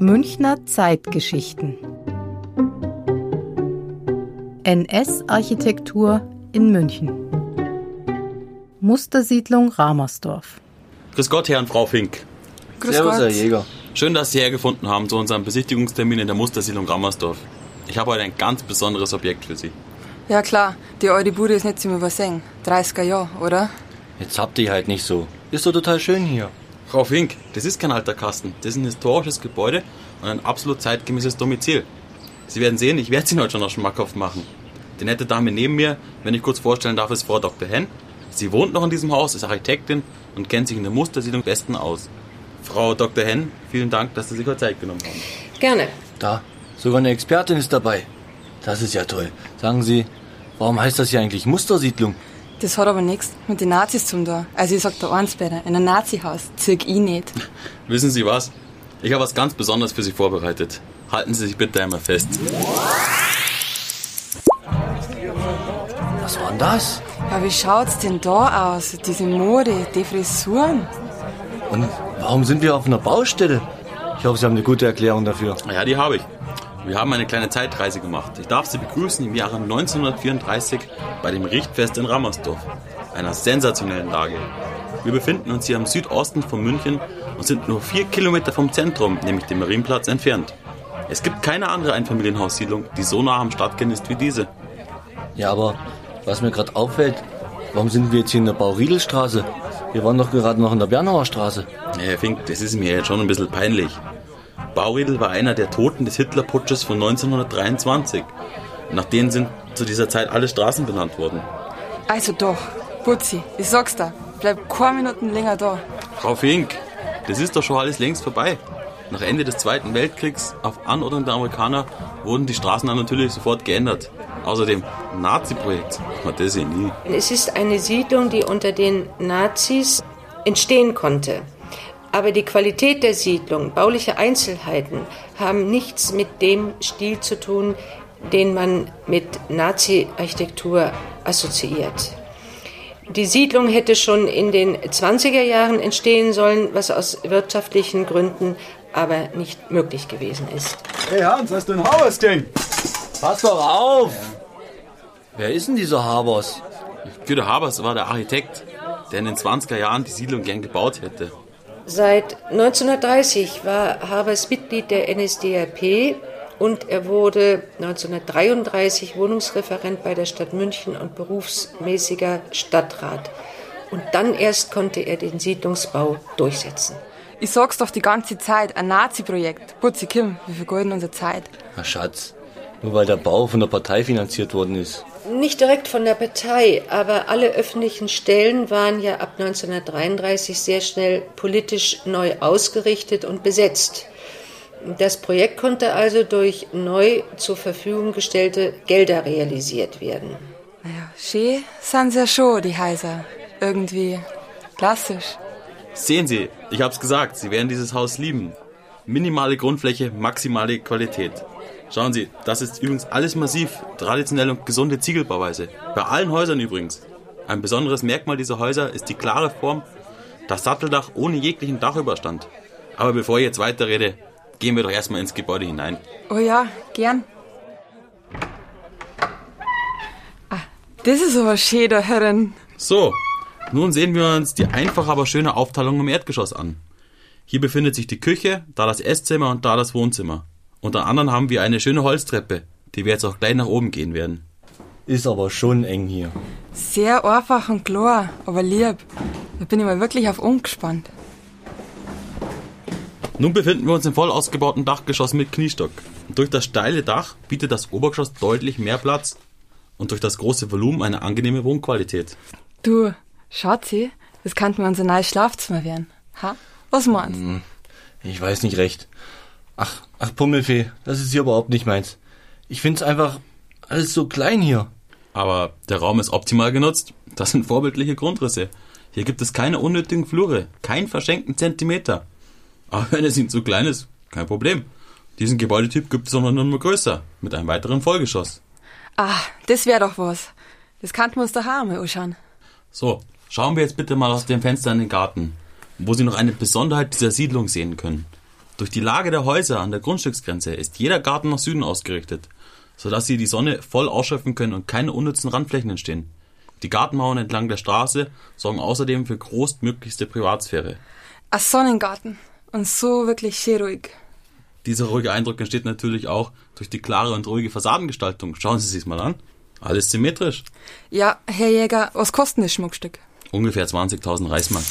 Münchner Zeitgeschichten. NS-Architektur in München. Mustersiedlung Ramersdorf. Grüß Gott, Herr und Frau Fink. Grüß Servus, Gott. Herr Jäger. Schön, dass Sie hergefunden haben zu unserem Besichtigungstermin in der Mustersiedlung Ramersdorf. Ich habe heute ein ganz besonderes Objekt für Sie. Ja klar, die alte Bude ist nicht zum Übersehen. 30er Jahre, oder? Jetzt habt ihr halt nicht so. Ist doch total schön hier. Frau Fink, das ist kein alter Kasten. Das ist ein historisches Gebäude und ein absolut zeitgemäßes Domizil. Sie werden sehen, ich werde es Ihnen heute schon noch schmackhaft machen. Die nette Dame neben mir, wenn ich kurz vorstellen darf, ist Frau Dr. Henn. Sie wohnt noch in diesem Haus, ist Architektin und kennt sich in der Mustersiedlung besten aus. Frau Dr. Henn, vielen Dank, dass Sie sich heute Zeit genommen haben. Gerne. Da, sogar eine Expertin ist dabei. Das ist ja toll. Sagen Sie, warum heißt das hier eigentlich Mustersiedlung? Das hat aber nichts mit den Nazis zum da. Also ich sag da eins bitte, in ein Nazi-Haus zirk ich nicht. Wissen Sie was? Ich habe was ganz Besonderes für Sie vorbereitet. Halten Sie sich bitte einmal fest. Was war denn das? Ja, wie schaut's denn da aus? Diese Mode, die Frisuren. Und warum sind wir auf einer Baustelle? Ich hoffe, Sie haben eine gute Erklärung dafür. Ja, die habe ich. Wir haben eine kleine Zeitreise gemacht. Ich darf Sie begrüßen im Jahre 1934 bei dem Richtfest in Rammersdorf, einer sensationellen Lage. Wir befinden uns hier am Südosten von München und sind nur vier Kilometer vom Zentrum, nämlich dem Marienplatz, entfernt. Es gibt keine andere Einfamilienhaussiedlung, die so nah am Stadtkern ist wie diese. Ja, aber was mir gerade auffällt, warum sind wir jetzt hier in der Bauriedelstraße? Wir waren doch gerade noch in der Bernauer Straße. Ja, Herr Fink, das ist mir jetzt schon ein bisschen peinlich. Bauriedel war einer der Toten des Hitlerputsches von 1923. Nach denen sind zu dieser Zeit alle Straßen benannt worden. Also doch, Putzi, ich sag's da, bleib keine Minuten länger da. Frau Fink, das ist doch schon alles längst vorbei. Nach Ende des Zweiten Weltkriegs, auf Anordnung der Amerikaner, wurden die Straßen dann natürlich sofort geändert. Außerdem, Nazi-Projekt, hat das ja nie. Es ist eine Siedlung, die unter den Nazis entstehen konnte. Aber die Qualität der Siedlung, bauliche Einzelheiten haben nichts mit dem Stil zu tun, den man mit Nazi-Architektur assoziiert. Die Siedlung hätte schon in den 20er Jahren entstehen sollen, was aus wirtschaftlichen Gründen aber nicht möglich gewesen ist. Hey Hans, hast du ein Habers-Gang? Pass doch auf! Wer ist denn dieser Habers? Güter Habers war der Architekt, der in den 20er Jahren die Siedlung gern gebaut hätte. Seit 1930 war Habers Mitglied der NSDAP und er wurde 1933 Wohnungsreferent bei der Stadt München und berufsmäßiger Stadtrat. Und dann erst konnte er den Siedlungsbau durchsetzen. Ich sag's doch die ganze Zeit, ein Nazi-Projekt. Putzi Kim, wir vergeuden unsere Zeit. Na Schatz, nur weil der Bau von der Partei finanziert worden ist. Nicht direkt von der Partei, aber alle öffentlichen Stellen waren ja ab 1933 sehr schnell politisch neu ausgerichtet und besetzt. Das Projekt konnte also durch neu zur Verfügung gestellte Gelder realisiert werden. Naja, schön sind sie ja schon, die Häuser. Irgendwie klassisch. Sehen Sie, ich hab's gesagt, Sie werden dieses Haus lieben. Minimale Grundfläche, maximale Qualität. Schauen Sie, das ist übrigens alles massiv, traditionell und gesunde Ziegelbauweise. Bei allen Häusern übrigens. Ein besonderes Merkmal dieser Häuser ist die klare Form, das Satteldach ohne jeglichen Dachüberstand. Aber bevor ich jetzt weiterrede, gehen wir doch erstmal ins Gebäude hinein. Oh ja, gern. Ah, das ist aber schön da Herren. So, nun sehen wir uns die einfache, aber schöne Aufteilung im Erdgeschoss an. Hier befindet sich die Küche, da das Esszimmer und da das Wohnzimmer. Unter anderem haben wir eine schöne Holztreppe, die wir jetzt auch gleich nach oben gehen werden. Ist aber schon eng hier. Sehr einfach und klar, aber lieb. Da bin ich mal wirklich auf umgespannt. Nun befinden wir uns im voll ausgebauten Dachgeschoss mit Kniestock. Durch das steile Dach bietet das Obergeschoss deutlich mehr Platz und durch das große Volumen eine angenehme Wohnqualität. Du, Schatzi, das könnte mir unser neues Schlafzimmer werden. Ha? Was meinst du? Hm, ich weiß nicht recht. Ach, ach Pummelfee, das ist hier überhaupt nicht meins. Ich find's einfach alles so klein hier. Aber der Raum ist optimal genutzt. Das sind vorbildliche Grundrisse. Hier gibt es keine unnötigen Flure, keinen verschenkten Zentimeter. Aber wenn es Ihnen zu klein ist, kein Problem. Diesen Gebäudetyp gibt es auch noch nur größer, mit einem weiteren Vollgeschoss. Ah, das wäre doch was. Das kannten wir uns daheim anschauen. So, schauen wir jetzt bitte mal aus dem Fenster in den Garten, wo Sie noch eine Besonderheit dieser Siedlung sehen können. Durch die Lage der Häuser an der Grundstücksgrenze ist jeder Garten nach Süden ausgerichtet, sodass sie die Sonne voll ausschöpfen können und keine unnützen Randflächen entstehen. Die Gartenmauern entlang der Straße sorgen außerdem für größtmöglichste Privatsphäre. Ein Sonnengarten. Und so wirklich schön ruhig. Dieser ruhige Eindruck entsteht natürlich auch durch die klare und ruhige Fassadengestaltung. Schauen Sie sich's mal an. Alles symmetrisch. Ja, Herr Jäger, was kostet das Schmuckstück? Ungefähr 20.000 Reichsmark.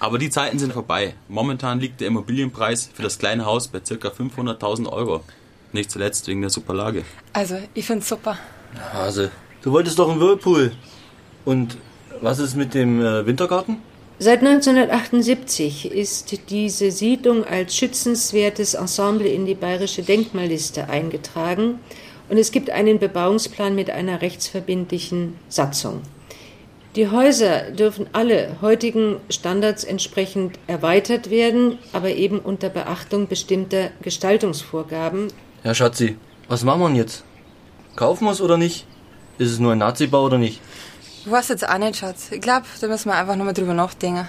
Aber die Zeiten sind vorbei. Momentan liegt der Immobilienpreis für das kleine Haus bei ca. 500.000 Euro. Nicht zuletzt wegen der super Lage. Also, ich find's super. Hase, du wolltest doch einen Whirlpool. Und was ist mit dem äh, Wintergarten? Seit 1978 ist diese Siedlung als schützenswertes Ensemble in die bayerische Denkmalliste eingetragen und es gibt einen Bebauungsplan mit einer rechtsverbindlichen Satzung. Die Häuser dürfen alle heutigen Standards entsprechend erweitert werden, aber eben unter Beachtung bestimmter Gestaltungsvorgaben. Ja, Schatzi, was machen wir denn jetzt? Kaufen wir es oder nicht? Ist es nur ein Nazi-Bau oder nicht? Ich weiß jetzt auch nicht, Schatz. Ich glaube, da müssen wir einfach nochmal drüber nachdenken.